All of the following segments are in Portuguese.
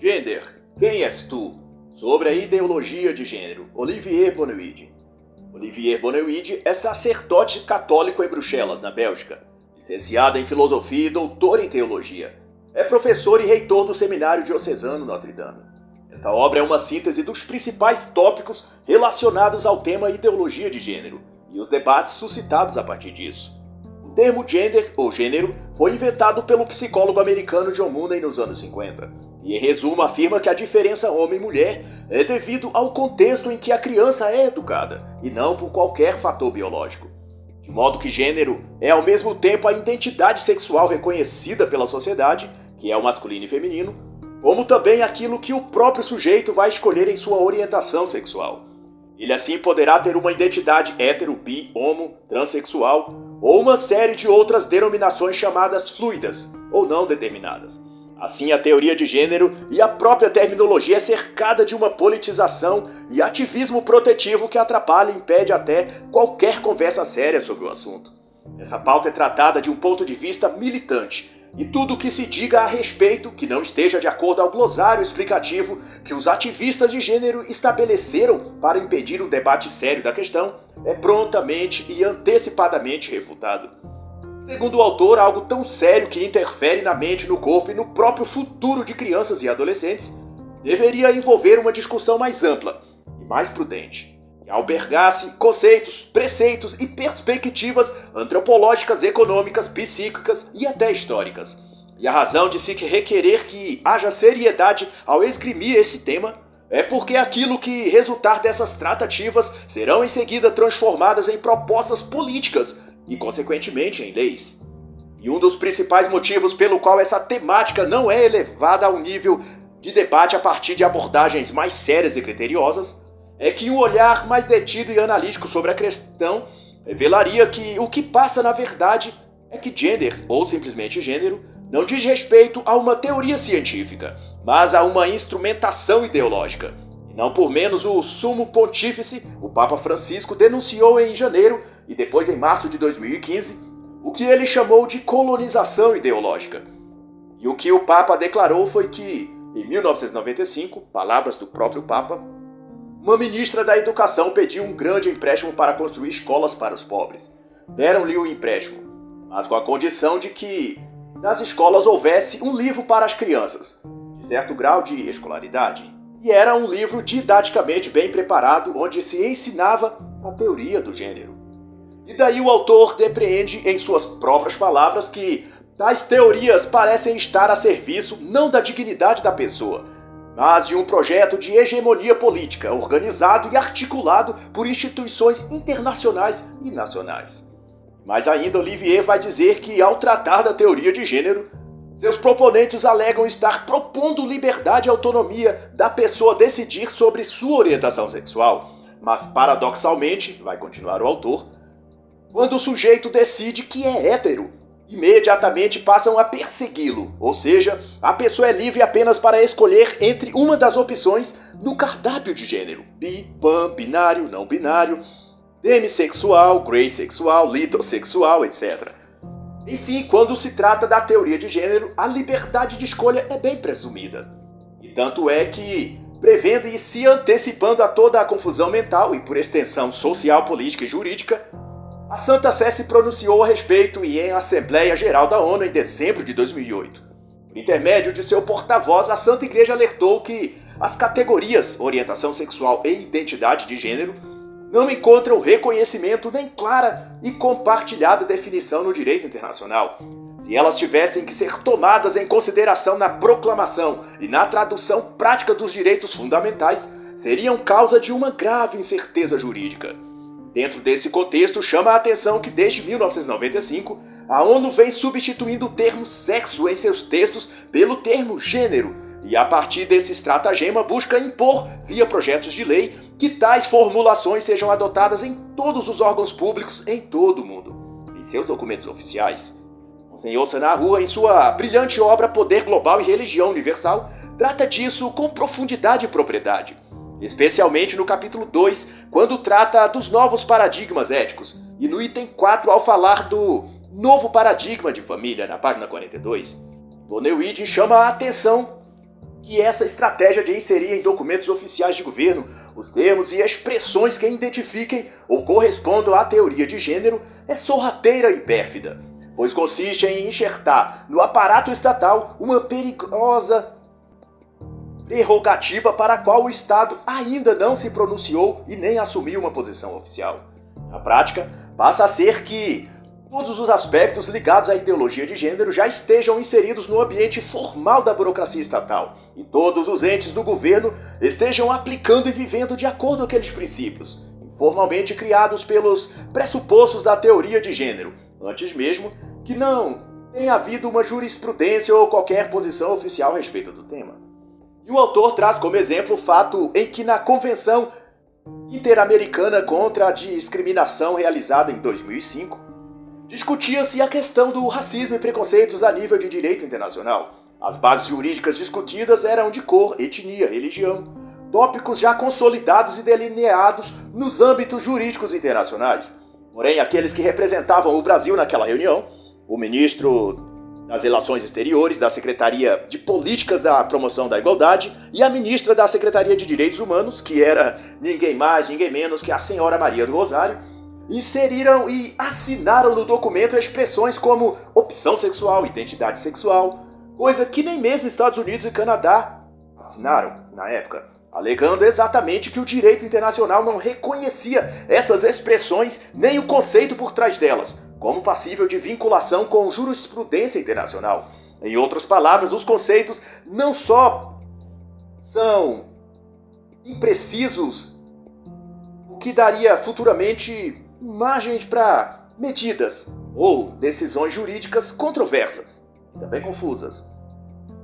Gender, quem és tu? Sobre a ideologia de gênero, Olivier Bonewid. Olivier Bonewid é sacerdote católico em Bruxelas, na Bélgica, licenciado em filosofia e doutor em teologia. É professor e reitor do Seminário Diocesano Notre Dame. Esta obra é uma síntese dos principais tópicos relacionados ao tema ideologia de gênero e os debates suscitados a partir disso. O termo gender ou gênero foi inventado pelo psicólogo americano John Mooney nos anos 50 e, em resumo, afirma que a diferença homem-mulher é devido ao contexto em que a criança é educada, e não por qualquer fator biológico. De modo que gênero é ao mesmo tempo a identidade sexual reconhecida pela sociedade, que é o masculino e feminino, como também aquilo que o próprio sujeito vai escolher em sua orientação sexual. Ele assim poderá ter uma identidade hétero, bi, homo, transexual ou uma série de outras denominações chamadas fluidas ou não determinadas. Assim, a teoria de gênero e a própria terminologia é cercada de uma politização e ativismo protetivo que atrapalha e impede até qualquer conversa séria sobre o assunto. Essa pauta é tratada de um ponto de vista militante, e tudo o que se diga a respeito que não esteja de acordo ao glossário explicativo que os ativistas de gênero estabeleceram para impedir um debate sério da questão é prontamente e antecipadamente refutado. Segundo o autor, algo tão sério que interfere na mente, no corpo e no próprio futuro de crianças e adolescentes deveria envolver uma discussão mais ampla e mais prudente, que albergasse conceitos, preceitos e perspectivas antropológicas, econômicas, psíquicas e até históricas. E a razão de se requerer que haja seriedade ao esgrimir esse tema é porque aquilo que resultar dessas tratativas serão em seguida transformadas em propostas políticas e, consequentemente, em leis. E um dos principais motivos pelo qual essa temática não é elevada ao nível de debate a partir de abordagens mais sérias e criteriosas é que um olhar mais detido e analítico sobre a questão revelaria que o que passa na verdade é que gender, ou simplesmente gênero, não diz respeito a uma teoria científica, mas a uma instrumentação ideológica. Não por menos o sumo pontífice, o Papa Francisco, denunciou em janeiro e depois em março de 2015 o que ele chamou de colonização ideológica. E o que o Papa declarou foi que, em 1995, palavras do próprio Papa, uma ministra da Educação pediu um grande empréstimo para construir escolas para os pobres. Deram-lhe o empréstimo, mas com a condição de que nas escolas houvesse um livro para as crianças, de certo grau de escolaridade. E era um livro didaticamente bem preparado, onde se ensinava a teoria do gênero. E daí o autor depreende em suas próprias palavras que tais teorias parecem estar a serviço não da dignidade da pessoa, mas de um projeto de hegemonia política organizado e articulado por instituições internacionais e nacionais. Mas ainda Olivier vai dizer que, ao tratar da teoria de gênero, seus proponentes alegam estar propondo liberdade e autonomia da pessoa decidir sobre sua orientação sexual. Mas, paradoxalmente, vai continuar o autor, quando o sujeito decide que é hétero, imediatamente passam a persegui-lo, ou seja, a pessoa é livre apenas para escolher entre uma das opções no cardápio de gênero: bi, pan, binário, não binário, demissexual, greysexual, litossexual, etc. Enfim, quando se trata da teoria de gênero, a liberdade de escolha é bem presumida. E tanto é que, prevendo e se antecipando a toda a confusão mental e, por extensão, social, política e jurídica, a Santa Sé se pronunciou a respeito e em Assembleia Geral da ONU em dezembro de 2008. Por intermédio de seu porta-voz, a Santa Igreja alertou que as categorias orientação sexual e identidade de gênero não encontram reconhecimento nem clara e compartilhada definição no direito internacional. Se elas tivessem que ser tomadas em consideração na proclamação e na tradução prática dos direitos fundamentais, seriam causa de uma grave incerteza jurídica. Dentro desse contexto, chama a atenção que desde 1995 a ONU vem substituindo o termo sexo em seus textos pelo termo gênero, e a partir desse estratagema busca impor, via projetos de lei, que tais formulações sejam adotadas em todos os órgãos públicos em todo o mundo, em seus documentos oficiais. Monsenhor Sanarrua, em sua brilhante obra Poder Global e Religião Universal, trata disso com profundidade e propriedade especialmente no capítulo 2, quando trata dos novos paradigmas éticos, e no item 4, ao falar do novo paradigma de família, na página 42. Bonewid chama a atenção que essa estratégia de inserir em documentos oficiais de governo os termos e expressões que identifiquem ou correspondam à teoria de gênero é sorrateira e pérfida, pois consiste em enxertar no aparato estatal uma perigosa prerrogativa para a qual o Estado ainda não se pronunciou e nem assumiu uma posição oficial. Na prática, passa a ser que todos os aspectos ligados à ideologia de gênero já estejam inseridos no ambiente formal da burocracia estatal e todos os entes do governo estejam aplicando e vivendo de acordo com aqueles princípios, formalmente criados pelos pressupostos da teoria de gênero, antes mesmo que não tenha havido uma jurisprudência ou qualquer posição oficial a respeito do tema. E o autor traz como exemplo o fato em que na Convenção Interamericana contra a Discriminação realizada em 2005, discutia-se a questão do racismo e preconceitos a nível de direito internacional. As bases jurídicas discutidas eram de cor, etnia, religião, tópicos já consolidados e delineados nos âmbitos jurídicos internacionais. Porém, aqueles que representavam o Brasil naquela reunião, o ministro das Relações Exteriores, da Secretaria de Políticas da Promoção da Igualdade e a ministra da Secretaria de Direitos Humanos, que era ninguém mais, ninguém menos que a senhora Maria do Rosário, inseriram e assinaram no documento expressões como opção sexual, identidade sexual, coisa que nem mesmo Estados Unidos e Canadá assinaram na época, alegando exatamente que o direito internacional não reconhecia essas expressões nem o conceito por trás delas, como passível de vinculação com jurisprudência internacional. Em outras palavras, os conceitos não só são imprecisos, o que daria futuramente margens para medidas ou decisões jurídicas controversas, também confusas.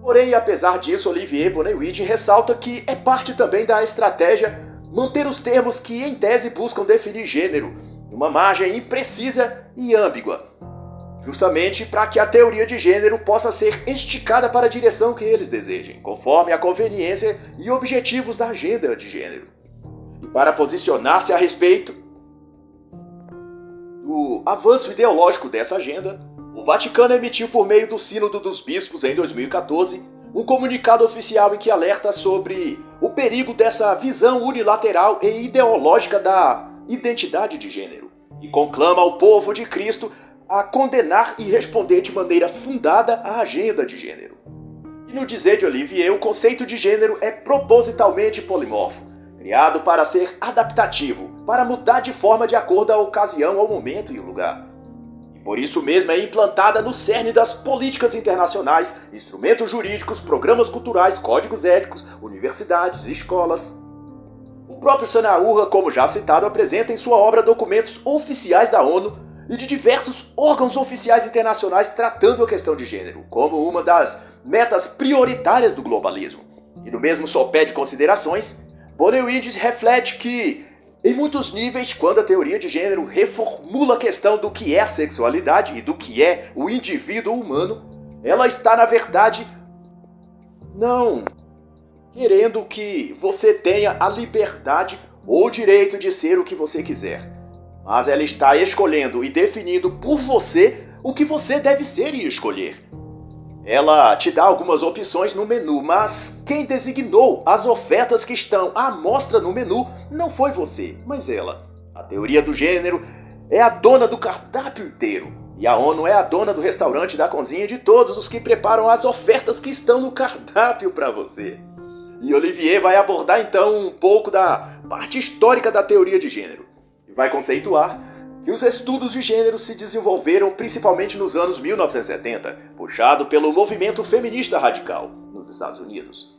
Porém, apesar disso, Olivier Bonewit ressalta que é parte também da estratégia manter os termos que, em tese, buscam definir gênero uma margem imprecisa e ambígua, justamente para que a teoria de gênero possa ser esticada para a direção que eles desejem, conforme a conveniência e objetivos da agenda de gênero. E para posicionar-se a respeito do avanço ideológico dessa agenda, o Vaticano emitiu por meio do Sínodo dos Bispos em 2014 um comunicado oficial em que alerta sobre o perigo dessa visão unilateral e ideológica da identidade de gênero e conclama ao povo de Cristo a condenar e responder de maneira fundada à agenda de gênero. E no dizer de Olivier, o conceito de gênero é propositalmente polimorfo, criado para ser adaptativo, para mudar de forma de acordo à ocasião, ao momento e ao lugar. E por isso mesmo é implantada no cerne das políticas internacionais, instrumentos jurídicos, programas culturais, códigos éticos, universidades, escolas, o próprio Sanaúra, como já citado, apresenta em sua obra documentos oficiais da ONU e de diversos órgãos oficiais internacionais tratando a questão de gênero como uma das metas prioritárias do globalismo. E no mesmo sopé de considerações, Bonewinds reflete que, em muitos níveis, quando a teoria de gênero reformula a questão do que é a sexualidade e do que é o indivíduo humano, ela está, na verdade, não querendo que você tenha a liberdade ou o direito de ser o que você quiser. Mas ela está escolhendo e definindo por você o que você deve ser e escolher. Ela te dá algumas opções no menu, mas quem designou as ofertas que estão à mostra no menu não foi você, mas ela. A teoria do gênero é a dona do cardápio inteiro. E a ONU é a dona do restaurante, da cozinha de todos os que preparam as ofertas que estão no cardápio para você. E Olivier vai abordar então um pouco da parte histórica da teoria de gênero e vai conceituar que os estudos de gênero se desenvolveram principalmente nos anos 1970, puxado pelo movimento feminista radical nos Estados Unidos.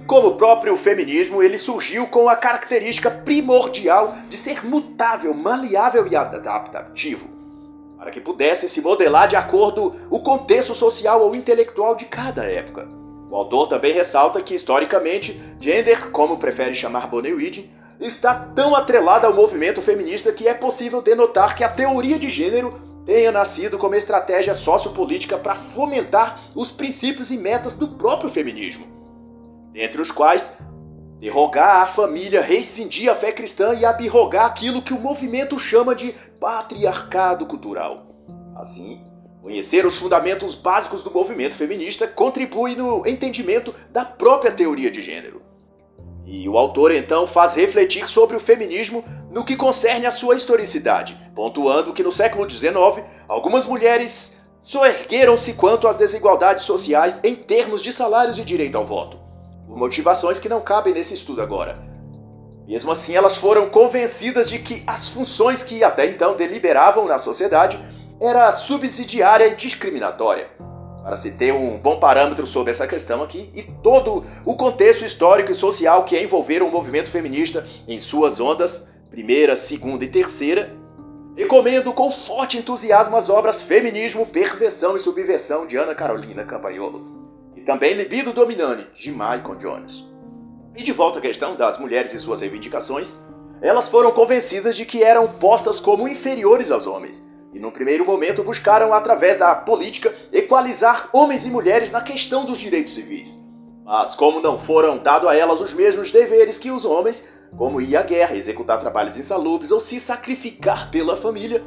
E como o próprio feminismo, ele surgiu com a característica primordial de ser mutável, maleável e adaptativo, para que pudesse se modelar de acordo o contexto social ou intelectual de cada época. O autor também ressalta que, historicamente, gender, como prefere chamar Bonewit, está tão atrelado ao movimento feminista que é possível denotar que a teoria de gênero tenha nascido como estratégia sociopolítica para fomentar os princípios e metas do próprio feminismo, dentre os quais derrogar a família, rescindir a fé cristã e abrogar aquilo que o movimento chama de patriarcado cultural. Assim, Conhecer os fundamentos básicos do movimento feminista contribui no entendimento da própria teoria de gênero. E o autor então faz refletir sobre o feminismo no que concerne a sua historicidade, pontuando que no século XIX algumas mulheres soergueram-se quanto às desigualdades sociais em termos de salários e direito ao voto, por motivações que não cabem nesse estudo agora. Mesmo assim, elas foram convencidas de que as funções que até então deliberavam na sociedade era subsidiária e discriminatória. Para se ter um bom parâmetro sobre essa questão aqui e todo o contexto histórico e social que envolveram o movimento feminista em suas ondas, primeira, segunda e terceira, recomendo com forte entusiasmo as obras Feminismo, Perversão e Subversão de Ana Carolina Campagnolo e também Libido Dominante de Michael Jones. E de volta à questão das mulheres e suas reivindicações, elas foram convencidas de que eram postas como inferiores aos homens e, num primeiro momento, buscaram, através da política, equalizar homens e mulheres na questão dos direitos civis. Mas, como não foram dados a elas os mesmos deveres que os homens, como ir à guerra, executar trabalhos insalubres ou se sacrificar pela família,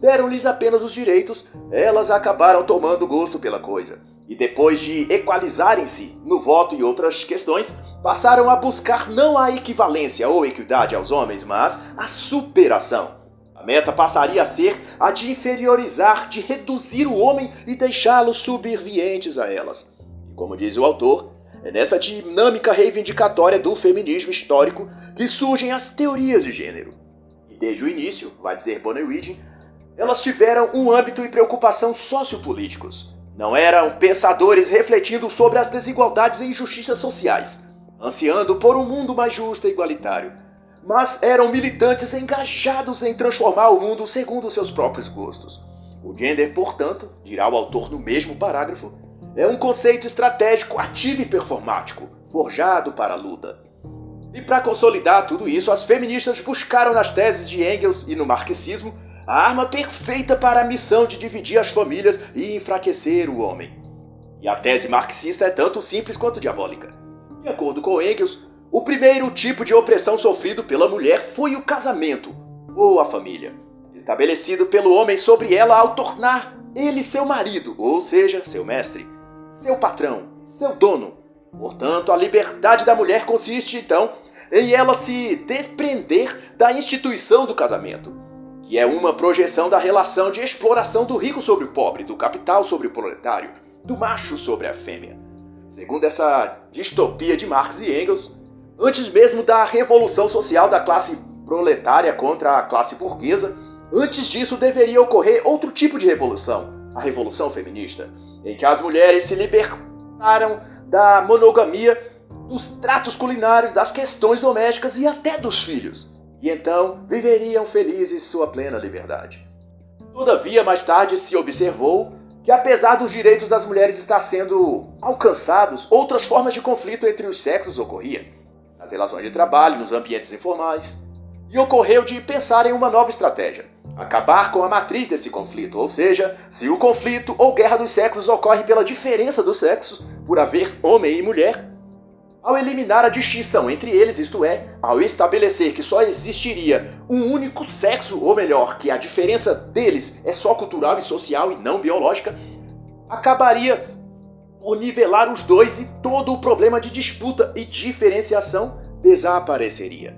deram-lhes apenas os direitos, elas acabaram tomando gosto pela coisa. E depois de equalizarem-se no voto e outras questões, passaram a buscar não a equivalência ou equidade aos homens, mas a superação. Meta passaria a ser a de inferiorizar, de reduzir o homem e deixá-los subservientes a elas. E como diz o autor, é nessa dinâmica reivindicatória do feminismo histórico que surgem as teorias de gênero. E desde o início, vai dizer Bonewidge, elas tiveram um âmbito e preocupação sociopolíticos. Não eram pensadores refletindo sobre as desigualdades e injustiças sociais, ansiando por um mundo mais justo e igualitário mas eram militantes engajados em transformar o mundo segundo seus próprios gostos. O gender, portanto, dirá o autor no mesmo parágrafo, é um conceito estratégico ativo e performático, forjado para a luta. E para consolidar tudo isso, as feministas buscaram nas teses de Engels e no marxismo a arma perfeita para a missão de dividir as famílias e enfraquecer o homem. E a tese marxista é tanto simples quanto diabólica. De acordo com Engels, o primeiro tipo de opressão sofrido pela mulher foi o casamento, ou a família, estabelecido pelo homem sobre ela ao tornar ele seu marido, ou seja, seu mestre, seu patrão, seu dono. Portanto, a liberdade da mulher consiste, então, em ela se desprender da instituição do casamento, que é uma projeção da relação de exploração do rico sobre o pobre, do capital sobre o proletário, do macho sobre a fêmea. Segundo essa distopia de Marx e Engels, Antes mesmo da revolução social da classe proletária contra a classe burguesa, antes disso deveria ocorrer outro tipo de revolução, a revolução feminista, em que as mulheres se libertaram da monogamia, dos tratos culinários, das questões domésticas e até dos filhos. E então viveriam felizes sua plena liberdade. Todavia, mais tarde se observou que apesar dos direitos das mulheres estar sendo alcançados, outras formas de conflito entre os sexos ocorriam nas relações de trabalho, nos ambientes informais, e ocorreu de pensar em uma nova estratégia. Acabar com a matriz desse conflito, ou seja, se o conflito ou guerra dos sexos ocorre pela diferença dos sexos, por haver homem e mulher, ao eliminar a distinção entre eles, isto é, ao estabelecer que só existiria um único sexo, ou melhor, que a diferença deles é só cultural e social e não biológica, acabaria por nivelar os dois e todo o problema de disputa e diferenciação desapareceria.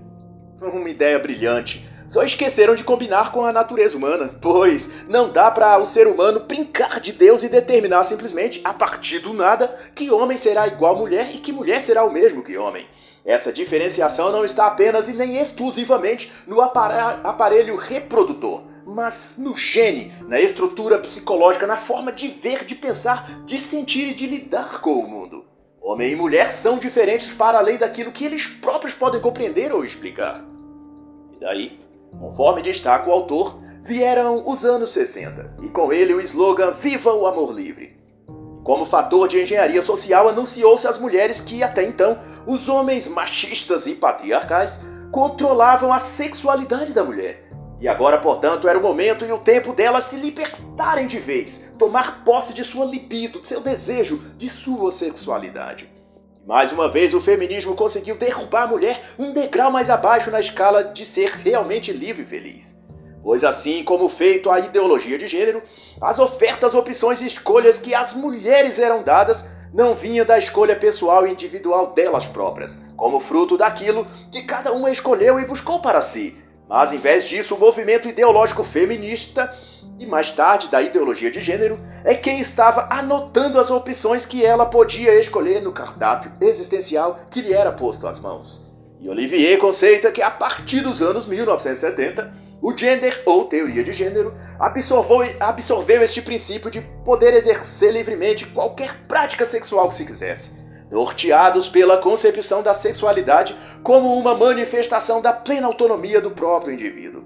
Uma ideia brilhante. Só esqueceram de combinar com a natureza humana, pois não dá para o ser humano brincar de Deus e determinar simplesmente, a partir do nada, que homem será igual mulher e que mulher será o mesmo que homem. Essa diferenciação não está apenas e nem exclusivamente no aparelho reprodutor, mas no gene, na estrutura psicológica, na forma de ver, de pensar, de sentir e de lidar com o mundo. Homem e mulher são diferentes para além daquilo que eles próprios podem compreender ou explicar. E daí, conforme destaca o autor, vieram os anos 60 e com ele o slogan Viva o Amor Livre. Como fator de engenharia social, anunciou-se às mulheres que, até então, os homens machistas e patriarcais controlavam a sexualidade da mulher e agora, portanto, era o momento e o tempo delas se libertarem de vez, tomar posse de sua libido, de seu desejo, de sua sexualidade. Mais uma vez, o feminismo conseguiu derrubar a mulher um degrau mais abaixo na escala de ser realmente livre e feliz. pois assim como feito a ideologia de gênero, as ofertas, opções e escolhas que às mulheres eram dadas não vinham da escolha pessoal e individual delas próprias, como fruto daquilo que cada uma escolheu e buscou para si, mas em vez disso o movimento ideológico feminista e mais tarde da ideologia de gênero é quem estava anotando as opções que ela podia escolher no cardápio existencial que lhe era posto às mãos. E Olivier conceita que a partir dos anos 1970, o gender ou teoria de gênero absorveu, absorveu este princípio de poder exercer livremente qualquer prática sexual que se quisesse, norteados pela concepção da sexualidade como uma manifestação da plena autonomia do próprio indivíduo.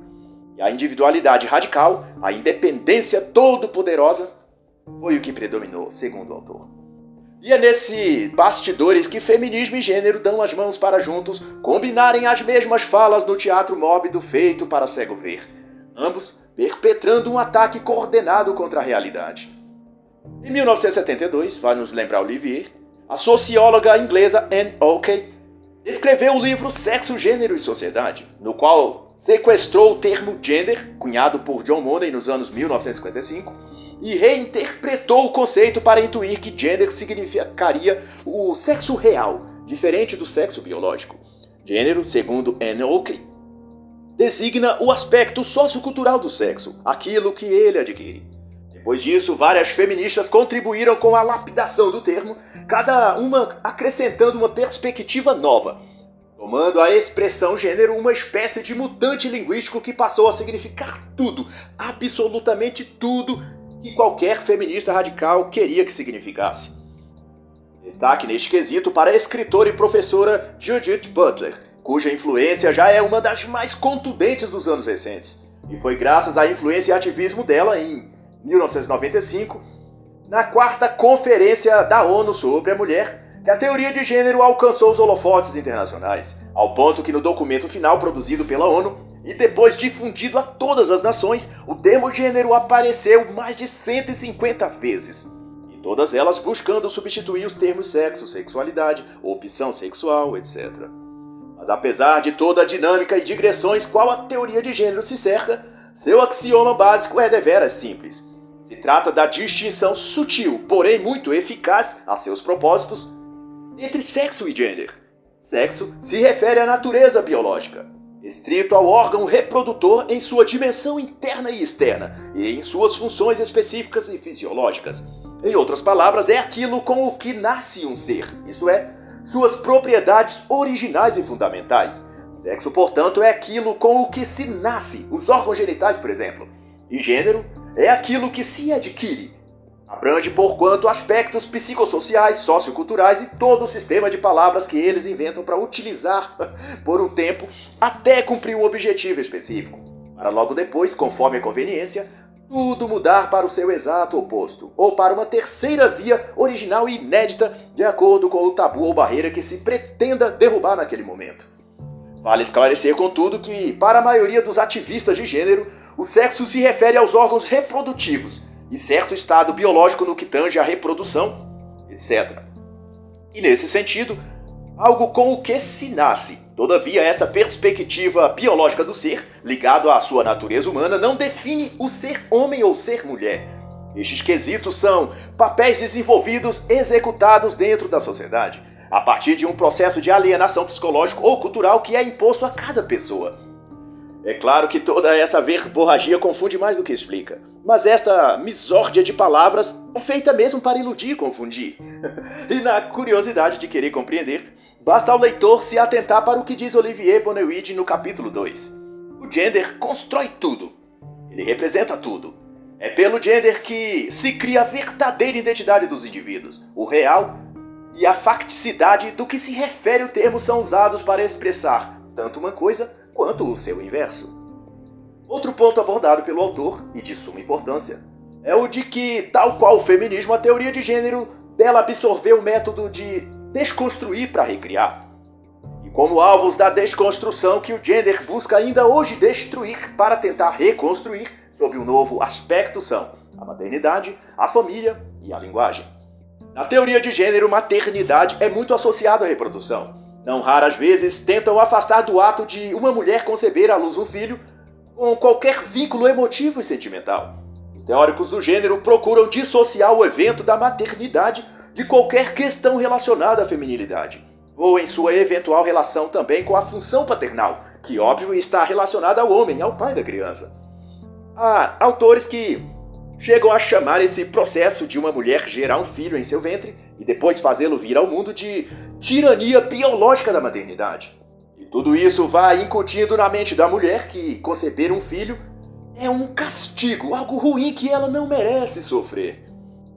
E a individualidade radical, a independência todo-poderosa, foi o que predominou, segundo o autor. E é nesse bastidores que feminismo e gênero dão as mãos para juntos combinarem as mesmas falas no teatro mórbido feito para cego ver, ambos perpetrando um ataque coordenado contra a realidade. Em 1972, vai nos lembrar Olivier, a socióloga inglesa Anne Oakey escreveu o livro Sexo, Gênero e Sociedade, no qual sequestrou o termo gender, cunhado por John Money nos anos 1955, e reinterpretou o conceito para intuir que gender significaria o sexo real, diferente do sexo biológico. Gênero, segundo Anne Oakey, designa o aspecto sociocultural do sexo, aquilo que ele adquire. Depois disso, várias feministas contribuíram com a lapidação do termo, cada uma acrescentando uma perspectiva nova, tomando a expressão gênero uma espécie de mutante linguístico que passou a significar tudo, absolutamente tudo que qualquer feminista radical queria que significasse. Destaque neste quesito para a escritora e professora Judith Butler, cuja influência já é uma das mais contundentes dos anos recentes. E foi graças à influência e ativismo dela em 1995, na quarta Conferência da ONU sobre a Mulher, que a teoria de gênero alcançou os holofotes internacionais, ao ponto que no documento final produzido pela ONU e depois difundido a todas as nações, o termo gênero apareceu mais de 150 vezes. Todas elas buscando substituir os termos sexo, sexualidade, opção sexual, etc. Mas apesar de toda a dinâmica e digressões qual a teoria de gênero se cerca, seu axioma básico é deveras simples. Se trata da distinção sutil, porém muito eficaz a seus propósitos, entre sexo e gênero. Sexo se refere à natureza biológica, estrito ao órgão reprodutor em sua dimensão interna e externa e em suas funções específicas e fisiológicas. Em outras palavras, é aquilo com o que nasce um ser, isto é, suas propriedades originais e fundamentais. Sexo, portanto, é aquilo com o que se nasce, os órgãos genitais, por exemplo. E gênero é aquilo que se adquire, Abrange, porquanto, aspectos psicossociais, socioculturais e todo o sistema de palavras que eles inventam para utilizar por um tempo até cumprir um objetivo específico, para logo depois, conforme a conveniência, tudo mudar para o seu exato oposto, ou para uma terceira via original e inédita, de acordo com o tabu ou barreira que se pretenda derrubar naquele momento. Vale esclarecer, contudo, que, para a maioria dos ativistas de gênero, o sexo se refere aos órgãos reprodutivos e certo estado biológico no que tange à reprodução, etc. E nesse sentido, algo com o que se nasce. Todavia, essa perspectiva biológica do ser, ligado à sua natureza humana, não define o ser homem ou ser mulher. Estes quesitos são papéis desenvolvidos, executados dentro da sociedade, a partir de um processo de alienação psicológico ou cultural que é imposto a cada pessoa. É claro que toda essa verborragia confunde mais do que explica. Mas esta misórdia de palavras é feita mesmo para iludir e confundir. e na curiosidade de querer compreender, basta ao leitor se atentar para o que diz Olivier Bonnewid no capítulo 2. O gender constrói tudo. Ele representa tudo. É pelo gender que se cria a verdadeira identidade dos indivíduos. O real e a facticidade do que se refere o termo são usados para expressar tanto uma coisa quanto o seu inverso. Outro ponto abordado pelo autor, e de suma importância, é o de que, tal qual o feminismo, a teoria de gênero dela absorveu o método de desconstruir para recriar. E como alvos da desconstrução que o gender busca ainda hoje destruir para tentar reconstruir sob um novo aspecto são a maternidade, a família e a linguagem. Na teoria de gênero, maternidade é muito associada à reprodução. Não raras vezes tentam afastar do ato de uma mulher conceber à luz um filho com qualquer vínculo emotivo e sentimental. Os teóricos do gênero procuram dissociar o evento da maternidade de qualquer questão relacionada à feminilidade, ou em sua eventual relação também com a função paternal, que óbvio está relacionada ao homem, ao pai da criança. Há autores que chegam a chamar esse processo de uma mulher gerar um filho em seu ventre e depois fazê-lo vir ao mundo de tirania biológica da maternidade. E tudo isso vai incutindo na mente da mulher que conceber um filho é um castigo, algo ruim que ela não merece sofrer.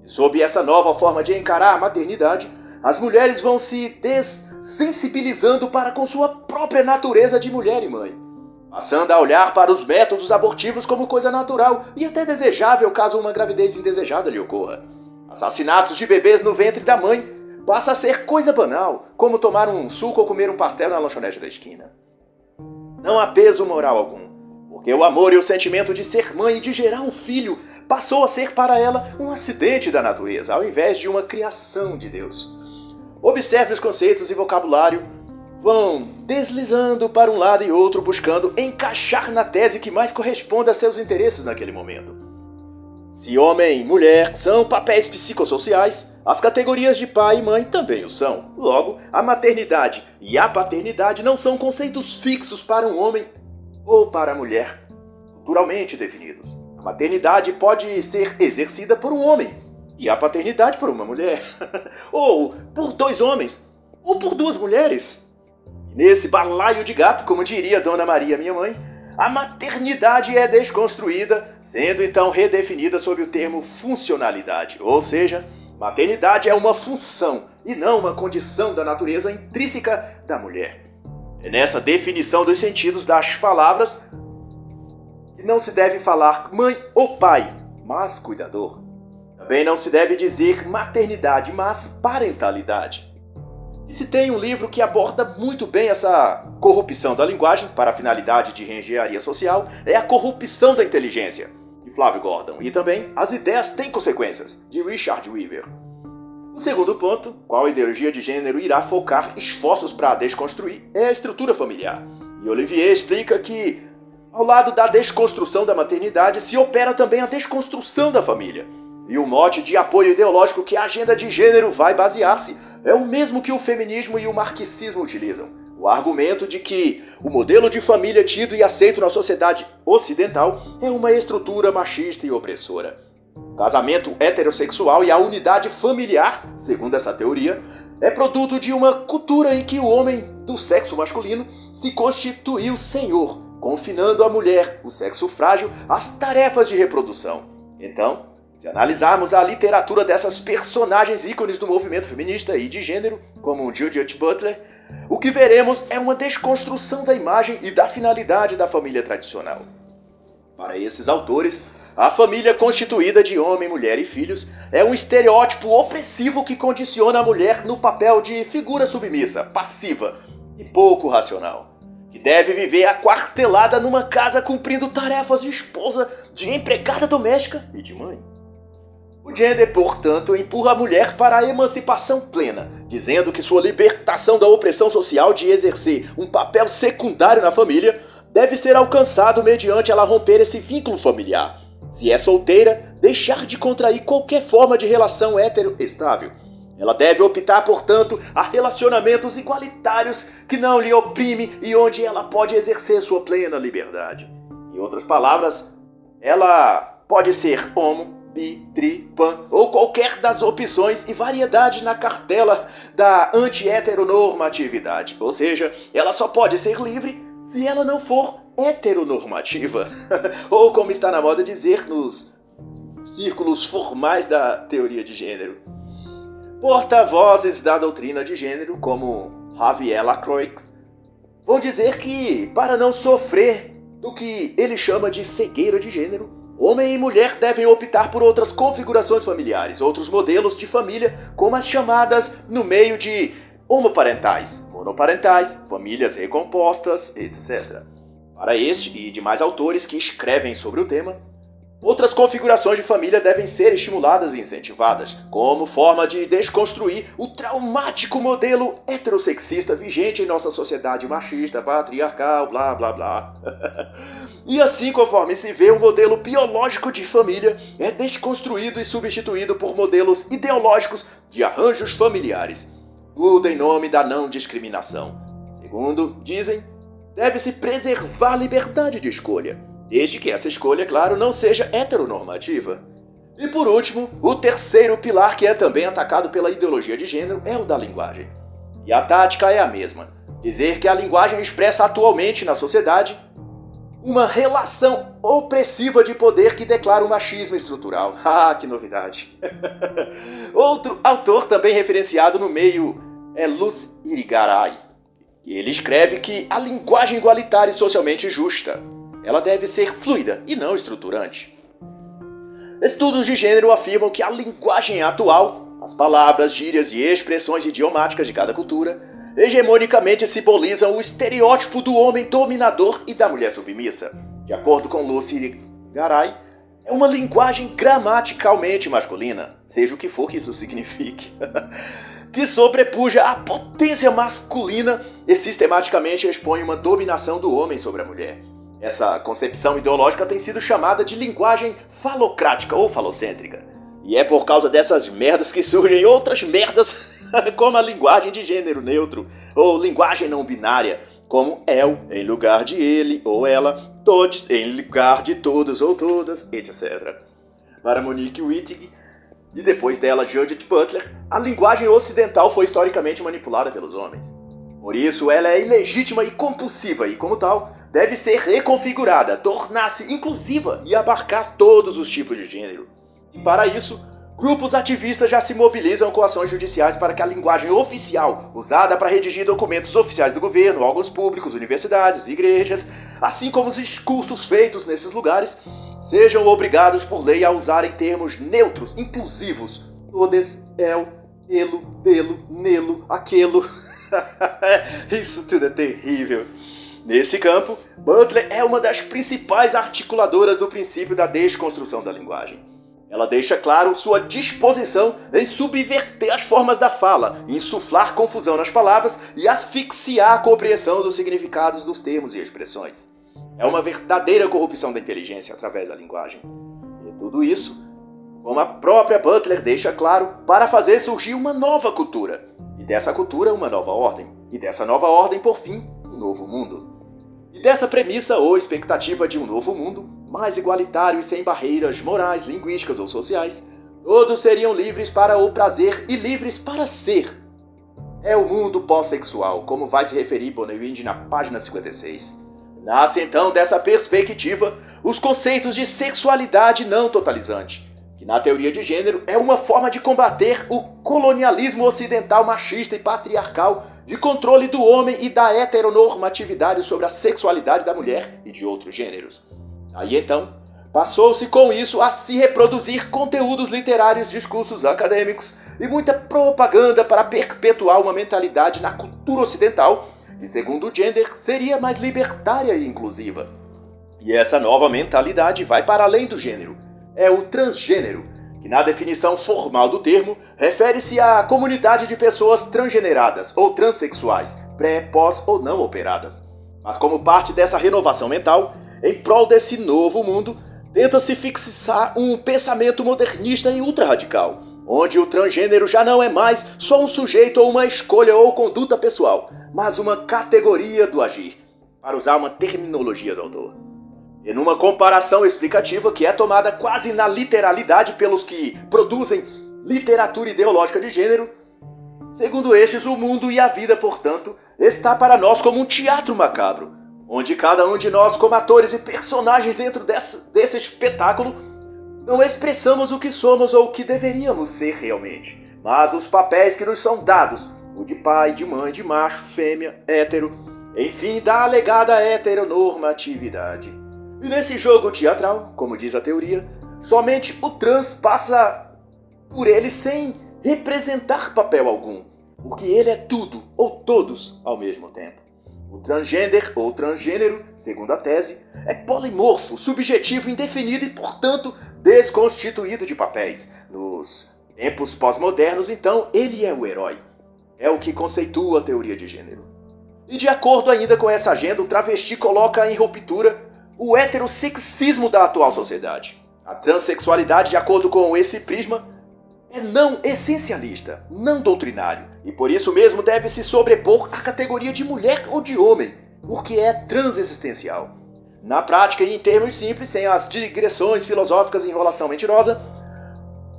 E sob essa nova forma de encarar a maternidade, as mulheres vão se dessensibilizando para com sua própria natureza de mulher e mãe, passando a olhar para os métodos abortivos como coisa natural e até desejável caso uma gravidez indesejada lhe ocorra. Assassinatos de bebês no ventre da mãe passa a ser coisa banal, como tomar um suco ou comer um pastel na lanchonete da esquina. Não há peso moral algum porque o amor e o sentimento de ser mãe e de gerar um filho passou a ser para ela um acidente da natureza, ao invés de uma criação de Deus. Observe os conceitos e vocabulário vão deslizando para um lado e outro, buscando encaixar na tese que mais corresponda a seus interesses naquele momento. Se homem e mulher são papéis psicossociais, as categorias de pai e mãe também o são. Logo, a maternidade e a paternidade não são conceitos fixos para um homem ou para a mulher, culturalmente definidos. A maternidade pode ser exercida por um homem e a paternidade por uma mulher, ou por dois homens, ou por duas mulheres. nesse balaio de gato, como diria Dona Maria, minha mãe, a maternidade é desconstruída, sendo então redefinida sob o termo funcionalidade, ou seja, maternidade é uma função e não uma condição da natureza intrínseca da mulher. É nessa definição dos sentidos das palavras que não se deve falar mãe ou pai, mas cuidador. Também não se deve dizer maternidade, mas parentalidade. E se tem um livro que aborda muito bem essa corrupção da linguagem para a finalidade de engenharia social, é A Corrupção da Inteligência, de Flávio Gordon, e também As Ideias Têm Consequências, de Richard Weaver. O segundo ponto, qual ideologia de gênero irá focar esforços para desconstruir, é a estrutura familiar. E Olivier explica que, ao lado da desconstrução da maternidade, se opera também a desconstrução da família. E o mote de apoio ideológico que a agenda de gênero vai basear-se é o mesmo que o feminismo e o marxismo utilizam. O argumento de que o modelo de família tido e aceito na sociedade ocidental é uma estrutura machista e opressora. Casamento heterossexual e a unidade familiar, segundo essa teoria, é produto de uma cultura em que o homem do sexo masculino se constituiu senhor, confinando a mulher, o sexo frágil, às tarefas de reprodução. Então, se analisarmos a literatura dessas personagens ícones do movimento feminista e de gênero, como Judith Butler, o que veremos é uma desconstrução da imagem e da finalidade da família tradicional. Para esses autores, a família constituída de homem, mulher e filhos é um estereótipo opressivo que condiciona a mulher no papel de figura submissa, passiva e pouco racional, que deve viver aquartelada numa casa cumprindo tarefas de esposa, de empregada doméstica e de mãe. O gender, portanto, empurra a mulher para a emancipação plena, dizendo que sua libertação da opressão social de exercer um papel secundário na família deve ser alcançado mediante ela romper esse vínculo familiar se é solteira, deixar de contrair qualquer forma de relação hétero estável. Ela deve optar, portanto, a relacionamentos igualitários que não lhe oprime e onde ela pode exercer sua plena liberdade. Em outras palavras, ela pode ser homo, bi, tri, pan ou qualquer das opções e variedade na cartela da anti-heteronormatividade. Ou seja, ela só pode ser livre se ela não for heteronormativa, ou como está na moda dizer nos círculos formais da teoria de gênero. Porta-vozes da doutrina de gênero, como Javier Lacroix, vão dizer que, para não sofrer do que ele chama de cegueira de gênero, homem e mulher devem optar por outras configurações familiares, outros modelos de família, como as chamadas no meio de homoparentais, monoparentais, famílias recompostas, etc. Para este e demais autores que escrevem sobre o tema, Outras configurações de família devem ser estimuladas e incentivadas, como forma de desconstruir o traumático modelo heterossexista vigente em nossa sociedade machista, patriarcal, blá blá blá. e assim, conforme se vê, o modelo biológico de família é desconstruído e substituído por modelos ideológicos de arranjos familiares. Tudo em nome da não discriminação. Segundo, dizem, deve-se preservar a liberdade de escolha desde que essa escolha, claro, não seja heteronormativa. E por último, o terceiro pilar que é também atacado pela ideologia de gênero é o da linguagem. E a tática é a mesma: dizer que a linguagem expressa atualmente na sociedade uma relação opressiva de poder que declara o machismo estrutural. Ah, que novidade! Outro autor também referenciado no meio é Luz Irigaray. Ele escreve que a linguagem igualitária e socialmente justa ela deve ser fluida e não estruturante. Estudos de gênero afirmam que a linguagem atual, as palavras, gírias e expressões idiomáticas de cada cultura, hegemonicamente simbolizam o estereótipo do homem dominador e da mulher submissa. De acordo com Lucy Garay, é uma linguagem gramaticalmente masculina, seja o que for que isso signifique, que sobrepuja a potência masculina e sistematicamente expõe uma dominação do homem sobre a mulher. Essa concepção ideológica tem sido chamada de linguagem falocrática ou falocêntrica. E é por causa dessas merdas que surgem outras merdas, como a linguagem de gênero neutro, ou linguagem não binária, como el em lugar de ele ou ela, todos em lugar de todos ou todas, etc. Para Monique Wittig, e depois dela Judith Butler, a linguagem ocidental foi historicamente manipulada pelos homens. Por isso, ela é ilegítima e compulsiva e, como tal, deve ser reconfigurada, tornar-se inclusiva e abarcar todos os tipos de gênero. E para isso, grupos ativistas já se mobilizam com ações judiciais para que a linguagem oficial, usada para redigir documentos oficiais do governo, órgãos públicos, universidades, igrejas, assim como os discursos feitos nesses lugares, sejam obrigados por lei a usarem termos neutros, inclusivos, todes, el, elo, delo, nelo, aquelo. Isso tudo é terrível. Nesse campo, Butler é uma das principais articuladoras do princípio da desconstrução da linguagem. Ela deixa claro sua disposição em subverter as formas da fala, insuflar confusão nas palavras e asfixiar a compreensão dos significados dos termos e expressões. É uma verdadeira corrupção da inteligência através da linguagem. E tudo isso, como a própria Butler deixa claro, para fazer surgir uma nova cultura, e dessa cultura, uma nova ordem. E dessa nova ordem, por fim, um novo mundo. E dessa premissa ou expectativa de um novo mundo, mais igualitário e sem barreiras morais, linguísticas ou sociais, todos seriam livres para o prazer e livres para ser. É o mundo pós-sexual, como vai se referir Bonnewind na página 56. Nasce então dessa perspectiva os conceitos de sexualidade não totalizante, na teoria de gênero é uma forma de combater o colonialismo ocidental machista e patriarcal de controle do homem e da heteronormatividade sobre a sexualidade da mulher e de outros gêneros. Aí então, passou-se com isso a se reproduzir conteúdos literários, discursos acadêmicos e muita propaganda para perpetuar uma mentalidade na cultura ocidental que, segundo o gender, seria mais libertária e inclusiva. E essa nova mentalidade vai para além do gênero é o transgênero, que na definição formal do termo refere-se à comunidade de pessoas transgeneradas ou transexuais, pré, pós ou não operadas. Mas como parte dessa renovação mental, em prol desse novo mundo, tenta-se fixar um pensamento modernista e ultra-radical, onde o transgênero já não é mais só um sujeito ou uma escolha ou conduta pessoal, mas uma categoria do agir, para usar uma terminologia do autor. E numa comparação explicativa que é tomada quase na literalidade pelos que produzem literatura ideológica de gênero, segundo estes, o mundo e a vida, portanto, está para nós como um teatro macabro, onde cada um de nós, como atores e personagens dentro desse, desse espetáculo, não expressamos o que somos ou o que deveríamos ser realmente, mas os papéis que nos são dados, o de pai, de mãe, de macho, fêmea, hétero, enfim, da alegada heteronormatividade. E nesse jogo teatral, como diz a teoria, somente o trans passa por ele sem representar papel algum, porque ele é tudo ou todos ao mesmo tempo. O transgender ou transgênero, segundo a tese, é polimorfo, subjetivo, indefinido e, portanto, desconstituído de papéis. Nos tempos pós-modernos, então, ele é o herói. É o que conceitua a teoria de gênero. E de acordo ainda com essa agenda, o travesti coloca em ruptura o heterossexismo da atual sociedade. A transexualidade, de acordo com esse prisma, é não essencialista, não doutrinário, e por isso mesmo deve se sobrepor à categoria de mulher ou de homem, porque é transexistencial. Na prática e em termos simples, sem as digressões filosóficas e enrolação mentirosa,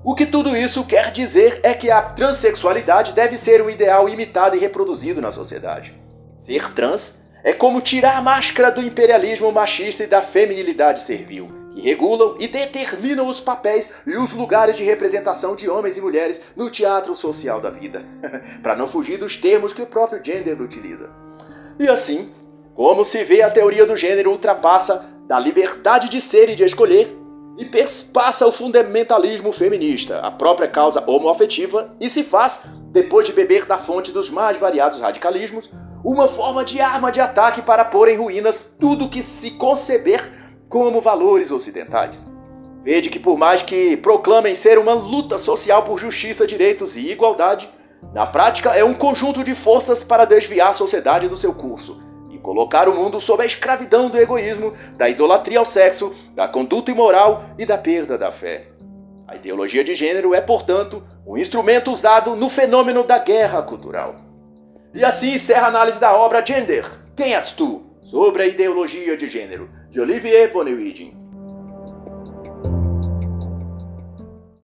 o que tudo isso quer dizer é que a transexualidade deve ser um ideal imitado e reproduzido na sociedade. Ser trans é como tirar a máscara do imperialismo machista e da feminilidade servil que regulam e determinam os papéis e os lugares de representação de homens e mulheres no teatro social da vida, para não fugir dos termos que o próprio gênero utiliza. E assim, como se vê a teoria do gênero ultrapassa da liberdade de ser e de escolher e perspassa o fundamentalismo feminista, a própria causa homoafetiva, e se faz, depois de beber da fonte dos mais variados radicalismos, uma forma de arma de ataque para pôr em ruínas tudo que se conceber como valores ocidentais. Vede que, por mais que proclamem ser uma luta social por justiça, direitos e igualdade, na prática é um conjunto de forças para desviar a sociedade do seu curso e colocar o mundo sob a escravidão do egoísmo, da idolatria ao sexo, da conduta imoral e da perda da fé. A ideologia de gênero é, portanto, um instrumento usado no fenômeno da guerra cultural. E assim encerra a análise da obra Gender. Quem és tu? Sobre a ideologia de gênero, de Olivier Bonewidin.